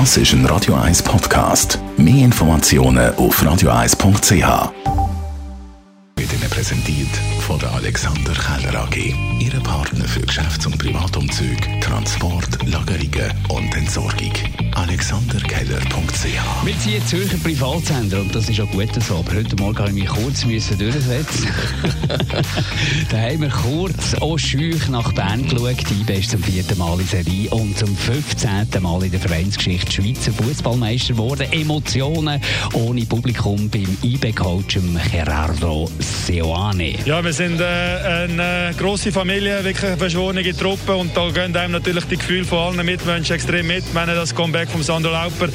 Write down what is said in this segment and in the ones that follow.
Das ist ein Radio 1 Podcast. Mehr Informationen auf radio1.ch. Wird Ihnen präsentiert von der Alexander Keller AG. Ihre Partner für Geschäfts- und Privatumzüge, Transport, Lagerungen und Entsorgung. AlexanderKeller.ch Wir ziehen Zürcher Privatsender und das ist auch gut so. Aber heute Morgen habe ich mich kurz müssen durchsetzen. da haben wir kurz auch schüch nach Bern geschaut. Die ist zum vierten Mal in Serie und zum 15. Mal in der Vereinsgeschichte Schweizer Fußballmeister geworden. Emotionen ohne Publikum beim IB-Coach Gerardo Seoane. Ja, wir sind äh, eine grosse Familie, wirklich eine verschworene Truppe und da gehen einem natürlich die Gefühle von allen Mitmenschen extrem mit. Wenn das Comeback von Sandro Lauper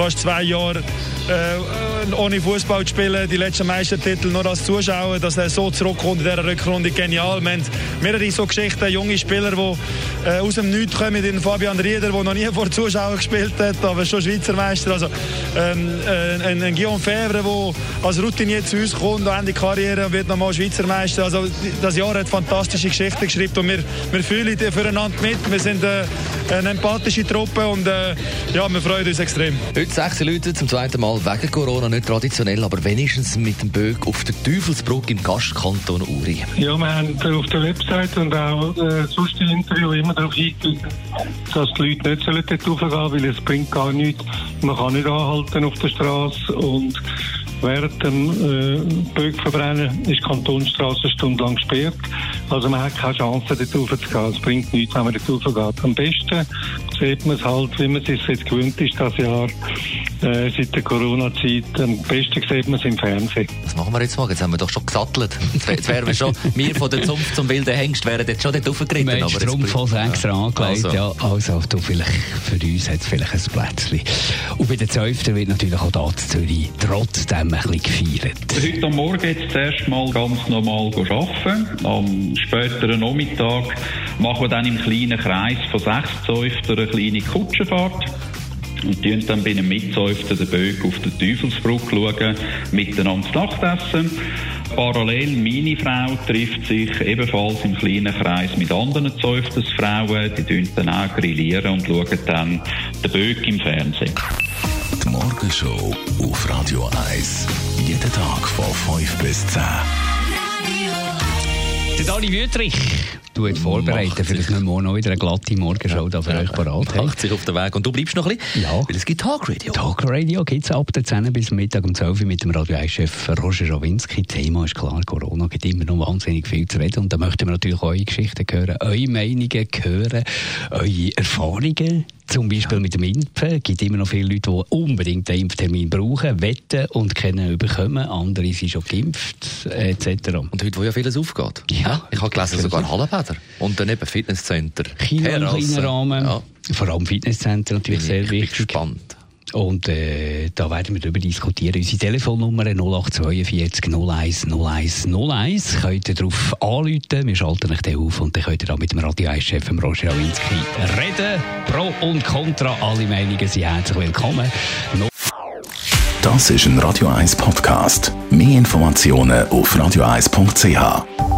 fast zwei Jahre äh, ohne Fußball zu spielen, die letzten Meistertitel nur als Zuschauer, dass er so zurückkommt in dieser Rückrunde, genial. Wir haben mehrere so Geschichten, junge Spieler, die äh, aus dem Nichts kommen, den Fabian Rieder, der noch nie vor Zuschauern gespielt hat, aber schon Schweizer Meister. Also, ähm, äh, ein, ein Guillaume Fevre, der als Routinier zu uns kommt, am Ende Karriere und wird nochmal Schweizer Meister. Also, das Jahr hat fantastische Geschichten geschrieben und wir, wir fühlen füreinander mit. Wir sind äh, eine empathische Truppe und äh, ja, wir freuen uns extrem. Heute 16 Leute zum zweiten Mal wegen Corona, nicht traditionell, aber wenigstens mit dem Böck auf der Teufelsbrücke im Gastkanton Uri. Ja, wir haben auf der Website und auch äh, sonst im Interview immer darauf hingewiesen, dass die Leute nicht sollen dort raufgehen weil es bringt gar nichts. Man kann nicht anhalten auf der Straße und Während dem äh, Böckverbrennen ist die Kantonsstraße stundenlang gesperrt. Also man hat keine Chance, dort raufzugehen. Es bringt nichts, wenn man dort raufgeht. Am besten sieht man es halt, wie man es sich jetzt gewöhnt ist, das Jahr äh, seit der Corona-Zeit. Am besten sieht man es im Fernsehen. Was machen wir jetzt mal? Jetzt haben wir doch schon gesattelt. Jetzt wären wir schon, wir von der Zunft zum wilden Hengst wären jetzt schon dort raufgeritten. Wir haben Strumpfhose extra ja. angelegt. Also. Ja, also du, vielleicht, für uns hat es vielleicht ein Plätzchen. Und bei den Zäuften wird natürlich auch da in Zürich trotzdem ein bisschen gefeiert. Heute am Morgen jetzt das erste Mal ganz normal arbeiten. Am späteren Nachmittag machen wir dann im kleinen Kreis von sechs Zäuftern eine kleine Kutschenfahrt und die dann bei einem Mitzäuften den Böck auf der Teufelsbrücke schauen, miteinander zu Nachtessen. Parallel, meine Frau trifft sich ebenfalls im kleinen Kreis mit anderen Zäuftesfrauen. Die dann auch grillieren und schauen dann den Böck im Fernsehen. Die Morgenshow auf Radio 1. Jeden Tag von 5 bis 10. Der Dani Wüttrich tut vorbereiten, für das wir morgen noch wieder eine glatte Morgenshow da für euch parat haben. Macht sich auf den Weg. Und du bleibst noch ein bisschen? Ja. Weil es gibt Talkradio. Talkradio gibt es ab der 10 bis Mittag um 12 Uhr mit dem Radio 1-Chef Roger Schawinski. Thema ist klar, Corona gibt immer noch wahnsinnig viel zu reden. Und da möchten wir natürlich eure Geschichten hören, eure Meinungen hören, eure Erfahrungen. Zum Beispiel mit dem Impfen. Es gibt immer noch viele Leute, die unbedingt einen Impftermin brauchen, wetten und kennen bekommen. Andere sind schon geimpft, etc. Und heute, wo ja vieles aufgeht. Ja. Ich habe gelesen, sogar Hallenbäder. Und dann eben Fitnesscenter. Kino im kleinen Rahmen. Ja. Vor allem Fitnesscenter natürlich Bin sehr ich wichtig. gespannt. Und äh, da werden wir darüber diskutieren. Unsere Telefonnummer 0842 01 01 01. Könnt ihr darauf anrufen. Wir schalten euch dann auf und dann könnt ihr da mit dem Radio 1-Chef Roger Awinski reden. Pro und Contra. Alle Meinungen sind herzlich willkommen. No Das ist ein Radio 1 Podcast. Mehr Informationen auf radio1.ch.